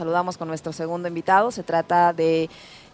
Saludamos con nuestro segundo invitado. Se trata de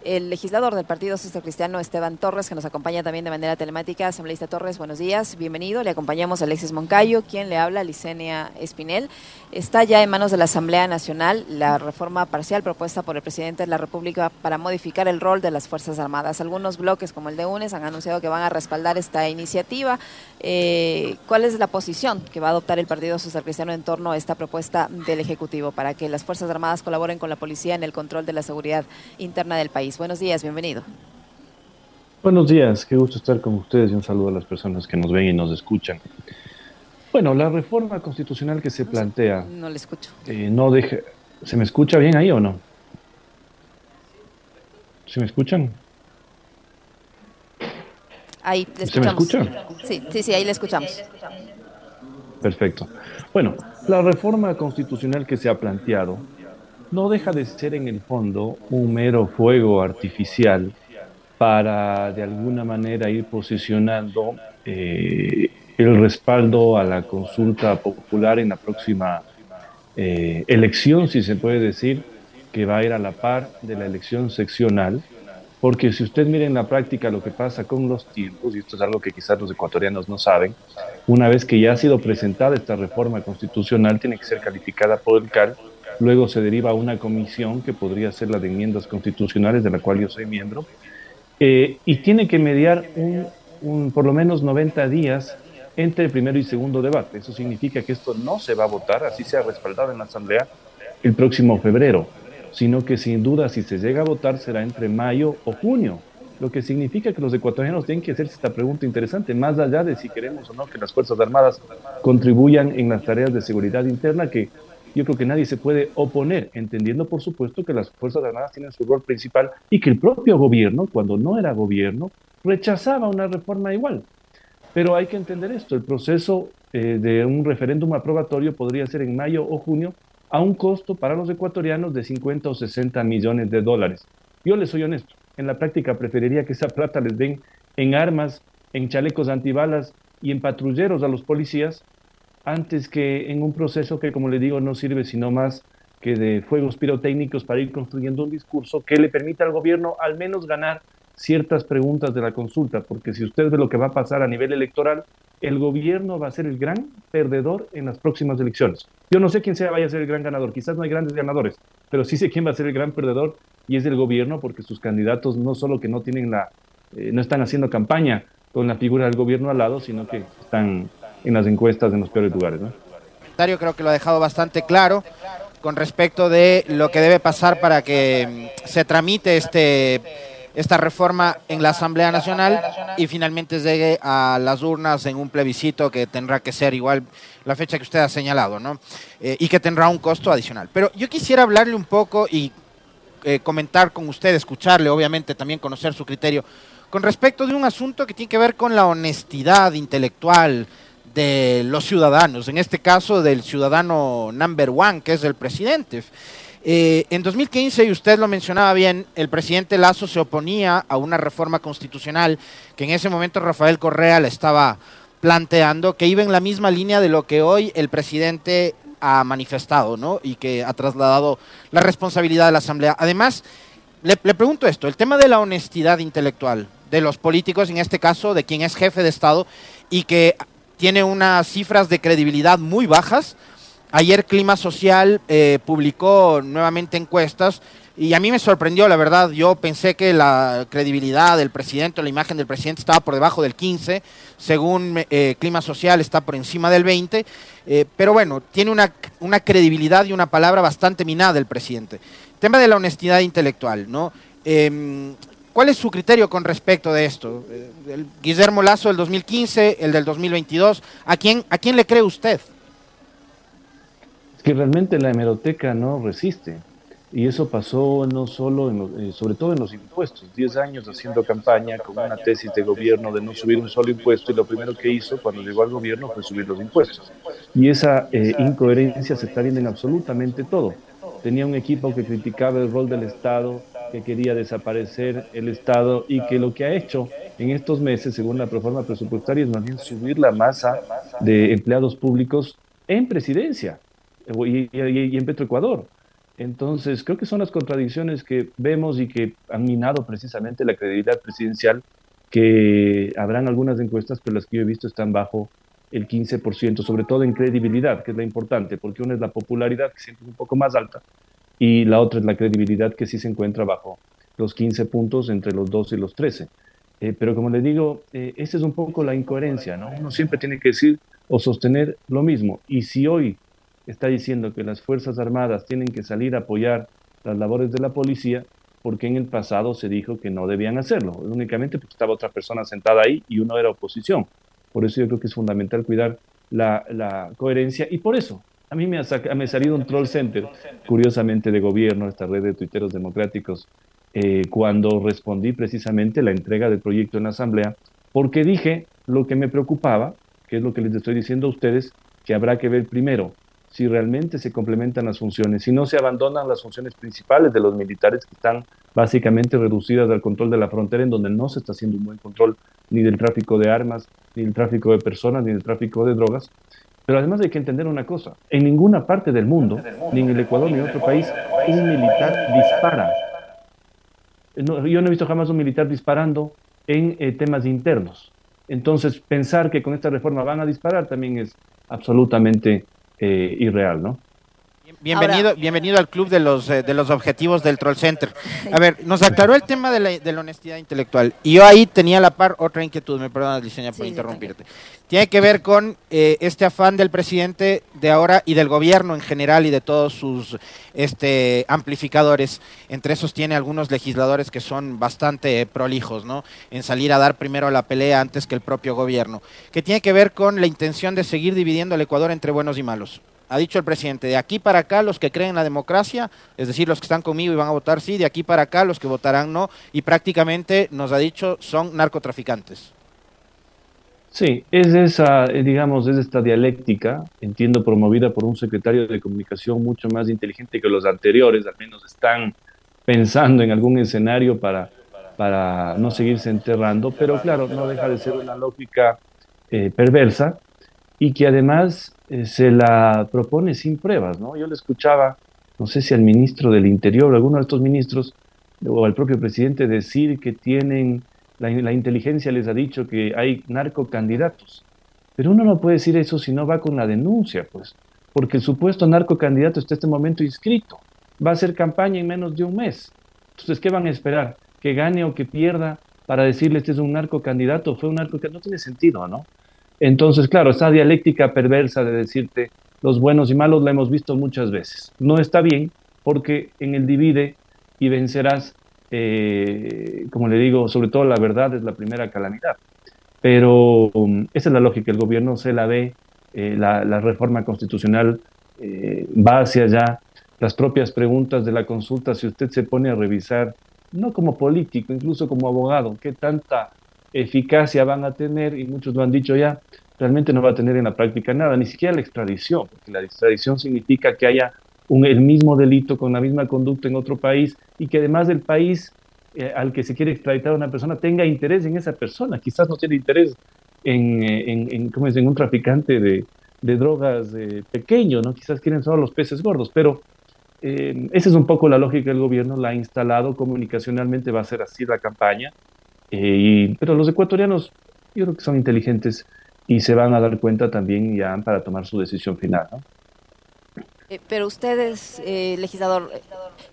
el legislador del Partido Social Cristiano, Esteban Torres, que nos acompaña también de manera telemática. Asambleísta Torres, buenos días, bienvenido. Le acompañamos a Alexis Moncayo, quien le habla, Licenia Espinel. Está ya en manos de la Asamblea Nacional la reforma parcial propuesta por el presidente de la República para modificar el rol de las Fuerzas Armadas. Algunos bloques, como el de UNES, han anunciado que van a respaldar esta iniciativa. Eh, ¿Cuál es la posición que va a adoptar el Partido Social Cristiano en torno a esta propuesta del Ejecutivo para que las Fuerzas Armadas colaboren con la policía en el control de la seguridad interna del país? Buenos días, bienvenido. Buenos días, qué gusto estar con ustedes y un saludo a las personas que nos ven y nos escuchan. Bueno, la reforma constitucional que se plantea... No le escucho. Eh, no deja, ¿Se me escucha bien ahí o no? ¿Se me escuchan? Ahí le ¿Se me escucha? Sí, sí, sí, ahí le escuchamos. Perfecto. Bueno, la reforma constitucional que se ha planteado no deja de ser en el fondo un mero fuego artificial para de alguna manera ir posicionando eh, el respaldo a la consulta popular en la próxima eh, elección, si se puede decir, que va a ir a la par de la elección seccional, porque si usted mira en la práctica lo que pasa con los tiempos, y esto es algo que quizás los ecuatorianos no saben, una vez que ya ha sido presentada esta reforma constitucional, tiene que ser calificada por el CAL Luego se deriva a una comisión que podría ser la de enmiendas constitucionales, de la cual yo soy miembro, eh, y tiene que mediar un, por lo menos 90 días entre el primero y segundo debate. Eso significa que esto no se va a votar, así sea respaldado en la Asamblea, el próximo febrero, sino que sin duda si se llega a votar será entre mayo o junio, lo que significa que los ecuatorianos tienen que hacerse esta pregunta interesante, más allá de si queremos o no que las Fuerzas Armadas contribuyan en las tareas de seguridad interna, que yo creo que nadie se puede oponer, entendiendo por supuesto que las Fuerzas Armadas tienen su rol principal y que el propio gobierno, cuando no era gobierno, rechazaba una reforma igual. Pero hay que entender esto, el proceso eh, de un referéndum aprobatorio podría ser en mayo o junio a un costo para los ecuatorianos de 50 o 60 millones de dólares. Yo les soy honesto, en la práctica preferiría que esa plata les den en armas, en chalecos antibalas y en patrulleros a los policías antes que en un proceso que, como le digo, no sirve sino más que de fuegos pirotécnicos para ir construyendo un discurso que le permita al gobierno al menos ganar ciertas preguntas de la consulta, porque si usted ve lo que va a pasar a nivel electoral, el gobierno va a ser el gran perdedor en las próximas elecciones. Yo no sé quién sea vaya a ser el gran ganador, quizás no hay grandes ganadores, pero sí sé quién va a ser el gran perdedor y es el gobierno porque sus candidatos no solo que no tienen la, eh, no están haciendo campaña con la figura del gobierno al lado, sino que están en las encuestas en los peores lugares. ¿no? Creo que lo ha dejado bastante claro con respecto de lo que debe pasar para que mm, se tramite este esta reforma en la Asamblea Nacional y finalmente llegue a las urnas en un plebiscito que tendrá que ser igual la fecha que usted ha señalado, ¿no? Eh, y que tendrá un costo adicional. Pero yo quisiera hablarle un poco y eh, comentar con usted, escucharle, obviamente también conocer su criterio, con respecto de un asunto que tiene que ver con la honestidad intelectual, de los ciudadanos, en este caso del ciudadano number one, que es el presidente. Eh, en 2015, y usted lo mencionaba bien, el presidente Lazo se oponía a una reforma constitucional que en ese momento Rafael Correa le estaba planteando, que iba en la misma línea de lo que hoy el presidente ha manifestado, ¿no? Y que ha trasladado la responsabilidad de la Asamblea. Además, le, le pregunto esto, el tema de la honestidad intelectual de los políticos, en este caso de quien es jefe de Estado, y que tiene unas cifras de credibilidad muy bajas. Ayer Clima Social eh, publicó nuevamente encuestas y a mí me sorprendió, la verdad. Yo pensé que la credibilidad del presidente, la imagen del presidente estaba por debajo del 15, según eh, Clima Social está por encima del 20, eh, pero bueno, tiene una, una, credibilidad y una palabra bastante minada el presidente. Tema de la honestidad intelectual, ¿no? Em, ¿Cuál es su criterio con respecto de esto? El Guillermo Lazo del 2015, el del 2022, ¿a quién, ¿a quién le cree usted? Es que realmente la hemeroteca no resiste. Y eso pasó no solo, en eh, sobre todo en los impuestos. Diez años haciendo campaña con una tesis de gobierno de no subir un solo impuesto y lo primero que hizo cuando llegó al gobierno fue subir los impuestos. Y esa eh, incoherencia se está viendo en absolutamente todo. Tenía un equipo que criticaba el rol del Estado, que quería desaparecer el Estado y que lo que ha hecho en estos meses, según la reforma presupuestaria, es más bien subir la masa de empleados públicos en presidencia y, en Petroecuador. Entonces, creo que son las contradicciones que vemos y que han minado precisamente la credibilidad presidencial, que habrán algunas encuestas, pero las que yo he visto están bajo el 15%, sobre todo en credibilidad, que es la importante, porque una es la popularidad, que siempre es un poco más alta, y la otra es la credibilidad, que sí se encuentra bajo los 15 puntos entre los 12 y los 13. Eh, pero como le digo, eh, esa es un poco la incoherencia, ¿no? Uno siempre tiene que decir o sostener lo mismo. Y si hoy está diciendo que las Fuerzas Armadas tienen que salir a apoyar las labores de la policía, porque en el pasado se dijo que no debían hacerlo, únicamente porque estaba otra persona sentada ahí y uno era oposición. Por eso yo creo que es fundamental cuidar la, coherencia y por eso a mí me ha, salido un troll center, curiosamente de gobierno, esta red de tuiteros democráticos, eh, cuando respondí precisamente la entrega del proyecto en la Asamblea, porque dije lo que me preocupaba, que es lo que les estoy diciendo a ustedes, que habrá que ver primero si realmente se complementan las funciones, si no se abandonan las funciones principales de los militares que están básicamente reducidas al control de la frontera, en donde no se está haciendo un buen control ni del tráfico de armas, ni del tráfico de personas, ni del tráfico de drogas. Pero además hay que entender una cosa, en ninguna parte del mundo, ni en el Ecuador ni en otro país, un militar dispara. yo no he visto jamás un militar disparando en eh, temas internos. Entonces, pensar que con esta reforma van a disparar también es absolutamente eh, irreal, ¿no? Bienvenido, bienvenido al club de los, eh, de los objetivos del Troll Center. A ver, nos aclaró el tema de la, honestidad intelectual. Y yo ahí tenía la par otra inquietud, me perdonas, Liceña, por interrumpirte. Tiene que ver con eh, este afán del presidente de ahora y del gobierno en general y de todos sus este, amplificadores. Entre esos tiene algunos legisladores que son bastante prolijos, ¿no? En salir a dar primero la pelea antes que el propio gobierno. Que tiene que ver con la intención de seguir dividiendo el Ecuador entre buenos y malos ha dicho el presidente, de aquí para acá los que creen en la democracia, es decir, los que están conmigo y van a votar sí, de aquí para acá los que votarán no, y prácticamente nos ha dicho son narcotraficantes. Sí, es esa, eh, digamos, es esta dialéctica, entiendo, promovida por un secretario de comunicación mucho más inteligente que los anteriores, al menos están pensando en algún escenario para, para no seguirse enterrando, pero claro, no deja de ser una lógica eh, perversa y que además eh, se la propone sin pruebas, ¿no? Yo le escuchaba, no sé si al ministro del Interior o alguno de estos ministros o al propio presidente decir que tienen, la, la inteligencia les ha dicho que hay narcocandidatos. Pero uno no puede decir eso si no va con la denuncia, pues, porque el supuesto narcocandidato está en este momento inscrito. Va a hacer campaña en menos de un mes. Entonces, ¿qué van a esperar? ¿Que gane o que pierda para decirle este es un narcocandidato? Fue un narcocandidato. No tiene sentido, ¿no? Entonces, claro, esa dialéctica perversa de decirte los buenos y malos la hemos visto muchas veces. No está bien porque en el divide y vencerás, eh, como le digo, sobre todo la verdad es la primera calamidad. Pero um, esa es la lógica, el gobierno se la ve, eh, la, reforma constitucional eh, va hacia allá, las propias preguntas de la consulta, si usted se pone a revisar, no como político, incluso como abogado, qué tanta eficacia van a tener, y muchos lo han dicho ya, realmente no va a tener en la práctica nada, ni siquiera la extradición, porque la extradición significa que haya un, el mismo delito con la misma conducta en otro país y que además del país eh, al que se quiere extraditar a una persona tenga interés en esa persona, quizás no tiene interés en, eh, en, ¿cómo es? en un traficante de, de drogas eh, pequeño, ¿no? quizás quieren solo los peces gordos, pero esa es un poco la lógica del gobierno, la ha instalado comunicacionalmente, va a ser así la campaña, eh, pero los ecuatorianos yo creo que son inteligentes y se van a dar cuenta también ya para tomar su decisión final. ¿no? Eh, pero ustedes, eh, legislador,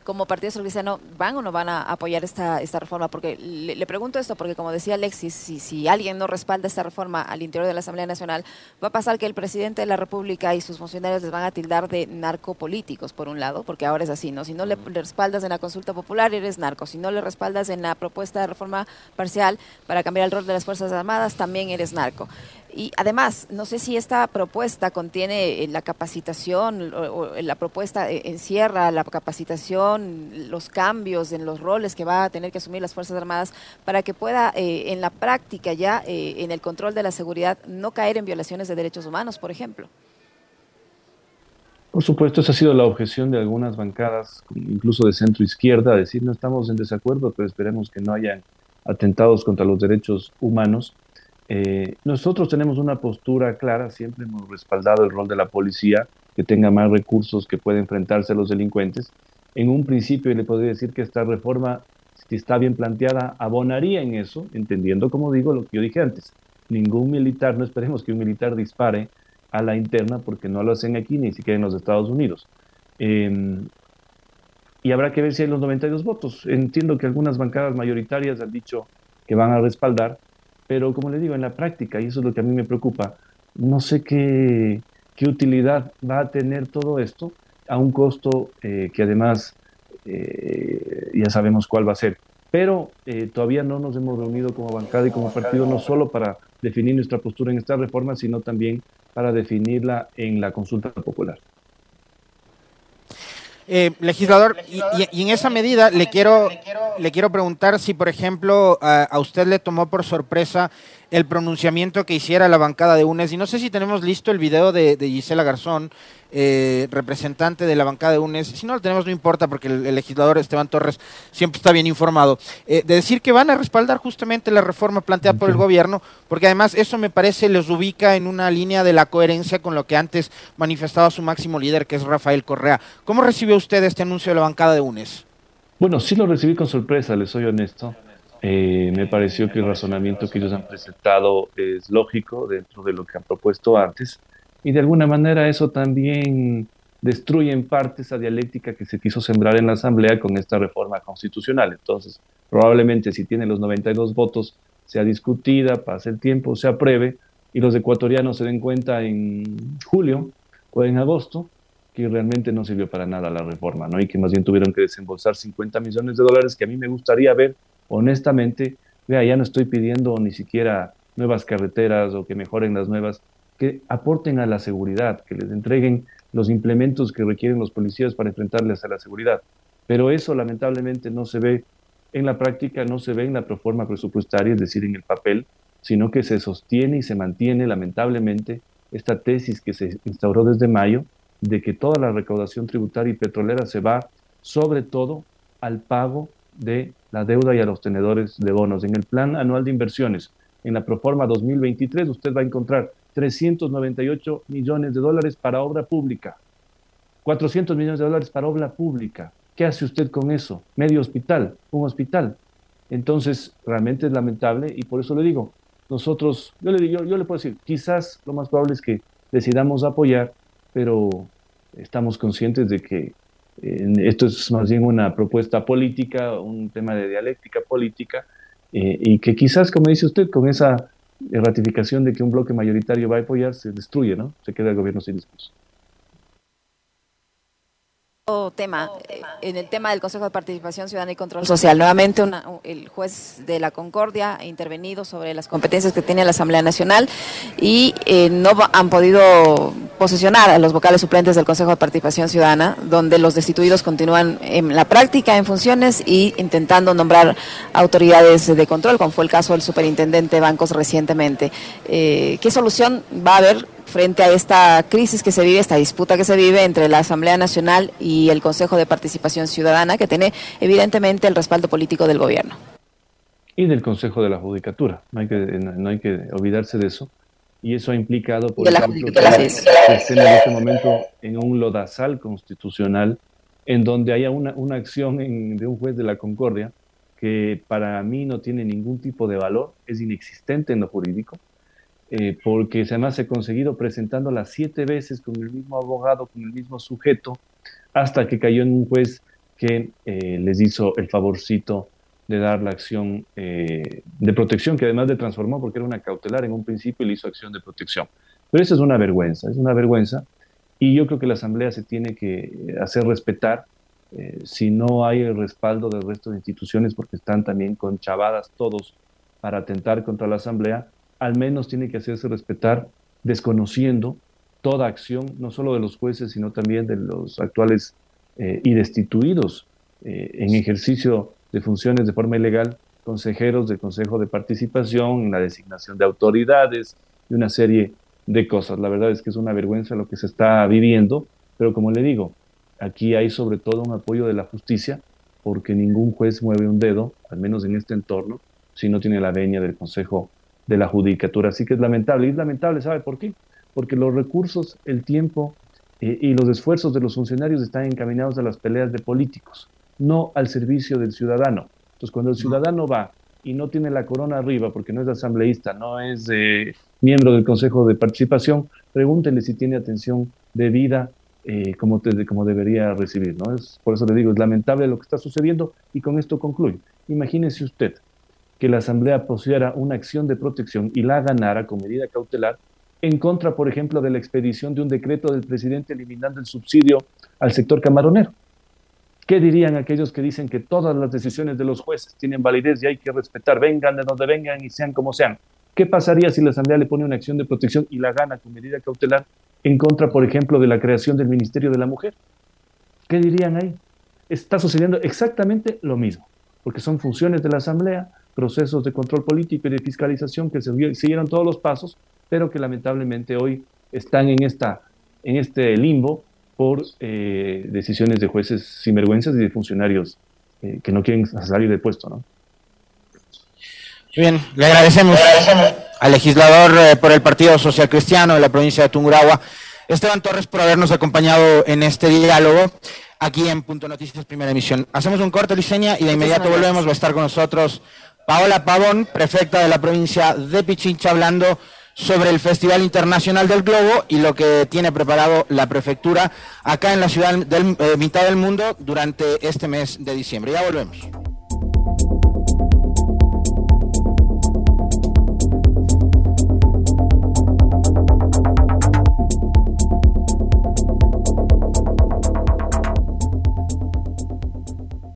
como Partido Socialista, ¿van o no van a apoyar esta, esta reforma? Porque le, pregunto esto, porque como decía Alexis, si, si alguien no respalda esta reforma al interior de la Asamblea Nacional, va a pasar que el presidente de la República y sus funcionarios les van a tildar de narcopolíticos, por un lado, porque ahora es así, ¿no? Si no le, respaldas en la consulta popular, eres narco. Si no le respaldas en la propuesta de reforma parcial para cambiar el rol de las Fuerzas Armadas, también eres narco. Y además, no sé si esta propuesta contiene eh, la capacitación o, la propuesta eh, encierra la capacitación, los cambios en los roles que va a tener que asumir las Fuerzas Armadas para que pueda eh, en la práctica ya en el control de la seguridad no caer en violaciones de derechos humanos, por ejemplo. Por supuesto, esa ha sido la objeción de algunas bancadas, incluso de centro izquierda, decir no estamos en desacuerdo, pero esperemos que no haya atentados contra los derechos humanos. Eh, nosotros tenemos una postura clara, siempre hemos respaldado el rol de la policía, que tenga más recursos, que pueda enfrentarse a los delincuentes, en un principio le podría decir que esta reforma, si está bien planteada, abonaría en eso, entendiendo, como digo, lo que yo dije antes. Ningún militar, no esperemos que un militar dispare a la interna porque no lo hacen aquí ni siquiera en los Estados Unidos. Em, y habrá que ver si hay los 92 votos. Entiendo que algunas bancadas mayoritarias han dicho que van a respaldar, pero como le digo, en la práctica, y eso es lo que a mí me preocupa, no sé qué, qué utilidad va a tener todo esto a un costo eh, que además eh, ya sabemos cuál va a ser. Pero eh, todavía no nos hemos reunido como bancada y como partido, no solo para definir nuestra postura en esta reforma, sino también para definirla en la consulta popular. Eh, legislador, y, en esa medida le quiero, le quiero preguntar si, por ejemplo, a, usted le tomó por sorpresa el pronunciamiento que hiciera la bancada de UNES. Y no sé si tenemos listo el video de, Gisela Garzón, eh, representante de la bancada de UNES. Si no lo tenemos, no importa, porque el, legislador Esteban Torres siempre está bien informado. Eh, de decir que van a respaldar justamente la reforma planteada por el gobierno, porque además eso me parece les ubica en una línea de la coherencia con lo que antes manifestaba su máximo líder, que es Rafael Correa. ¿Cómo recibió usted este anuncio de la bancada de UNES? Bueno, sí lo recibí con sorpresa, le soy honesto. Eh, me pareció que el razonamiento que ellos han presentado es lógico dentro de lo que han propuesto antes y de alguna manera eso también destruye en parte esa dialéctica que se quiso sembrar en la Asamblea con esta reforma constitucional. Entonces, probablemente si tiene los 92 votos, sea discutida, pase el tiempo, se apruebe y los ecuatorianos se den cuenta en julio o en agosto que realmente no sirvió para nada la reforma, ¿no? Y que más bien tuvieron que desembolsar 50 millones de dólares que a mí me gustaría ver honestamente, vea, ya no estoy pidiendo ni siquiera nuevas carreteras o que mejoren las nuevas, que aporten a la seguridad, que les entreguen los implementos que requieren los policías para enfrentarles a la seguridad. Pero eso lamentablemente no se ve en la práctica, no se ve en la proforma presupuestaria, es decir, en el papel, sino que se sostiene y se mantiene lamentablemente esta tesis que se instauró desde mayo de que toda la recaudación tributaria y petrolera se va sobre todo al pago de la deuda y a los tenedores de bonos. En el plan anual de inversiones, en la Proforma 2023, usted va a encontrar 398 millones de dólares para obra pública, 400 millones de dólares para obra pública. ¿Qué hace usted con eso? Medio hospital, un hospital. Entonces, realmente es lamentable y por eso le digo, nosotros, yo le, digo, yo le puedo decir, quizás lo más probable es que decidamos apoyar, pero estamos conscientes de que esto es más bien una propuesta política, un tema de dialéctica política, eh, y que quizás, como dice usted, con esa ratificación de que un bloque mayoritario va a apoyar, se destruye, ¿no? Se queda el gobierno sin discurso tema, eh, en el tema del Consejo de Participación Ciudadana y Control Social. Nuevamente, el juez de la Concordia ha intervenido sobre las competencias que tiene la Asamblea Nacional y eh, no han podido posesionar a los vocales suplentes del Consejo de Participación Ciudadana, donde los destituidos continúan en la práctica, en funciones y intentando nombrar autoridades de control, como fue el caso del superintendente de bancos recientemente. Eh, ¿Qué solución va a haber frente a esta crisis que se vive, esta disputa que se vive entre la Asamblea Nacional y el Consejo de Participación Ciudadana, que tiene evidentemente el respaldo político del gobierno. Y del Consejo de la Judicatura, no hay que, no hay que olvidarse de eso. Y eso ha implicado, por ejemplo, que estén en este momento en un lodazal constitucional en donde haya una, una acción de un juez de la Concordia que para mí no tiene ningún tipo de valor, es inexistente en lo jurídico, eh, porque además se ha conseguido presentándola siete veces con el mismo abogado, con el mismo sujeto, hasta que cayó en un juez que eh, les hizo el favorcito de dar la acción eh, de protección, que además de transformó, porque era una cautelar en un principio, y le hizo acción de protección. Pero eso es una vergüenza, es una vergüenza, y yo creo que la Asamblea se tiene que hacer respetar si no hay el respaldo del resto de instituciones, porque están también conchavadas todos para atentar contra la Asamblea, al menos tiene que hacerse respetar desconociendo toda acción, no solo de los jueces, sino también de los actuales eh, y destituidos eh, en ejercicio de funciones de forma ilegal, consejeros del Consejo de Participación, en la designación de autoridades y una serie de cosas. La verdad es que es una vergüenza lo que se está viviendo, pero como le digo, aquí hay sobre todo un apoyo de la justicia, porque ningún juez mueve un dedo, al menos en este entorno, si no tiene la veña del Consejo de la judicatura. Así que es lamentable. Y es lamentable, ¿sabe por qué? Porque los recursos, el tiempo eh, y los esfuerzos de los funcionarios están encaminados a las peleas de políticos, no al servicio del ciudadano. Entonces, cuando el ciudadano va y no tiene la corona arriba porque no es asambleísta, no es eh, miembro del Consejo de Participación, pregúntele si tiene atención debida eh, como, como debería recibir. ¿no? Es, por eso le digo, es lamentable lo que está sucediendo y con esto concluyo. Imagínese usted que la Asamblea pusiera una acción de protección y la ganara con medida cautelar en contra, por ejemplo, de la expedición de un decreto del presidente eliminando el subsidio al sector camaronero. ¿Qué dirían aquellos que dicen que todas las decisiones de los jueces tienen validez y hay que respetar, vengan de donde vengan y sean como sean? ¿Qué pasaría si la Asamblea le pone una acción de protección y la gana con medida cautelar en contra, por ejemplo, de la creación del Ministerio de la Mujer? ¿Qué dirían ahí? Está sucediendo exactamente lo mismo, porque son funciones de la Asamblea, procesos de control político y de fiscalización que siguieron todos los pasos, pero que lamentablemente hoy están en, esta, en este limbo por eh, decisiones de jueces sinvergüenzas y de funcionarios eh, que no quieren salir de puesto, ¿no? Bien, le agradecemos, al legislador eh, por el Partido Social Cristiano de la provincia de Tungurahua, Esteban Torres, por habernos acompañado en este diálogo aquí en Punto Noticias Primera Emisión. Hacemos un corte, Liceña, y de inmediato volvemos. Va a estar con nosotros Paola Pavón, prefecta de la provincia de Pichincha, hablando sobre el Festival Internacional del Globo y lo que tiene preparado la prefectura acá en la ciudad del eh, mitad del mundo durante este mes de diciembre. Ya volvemos.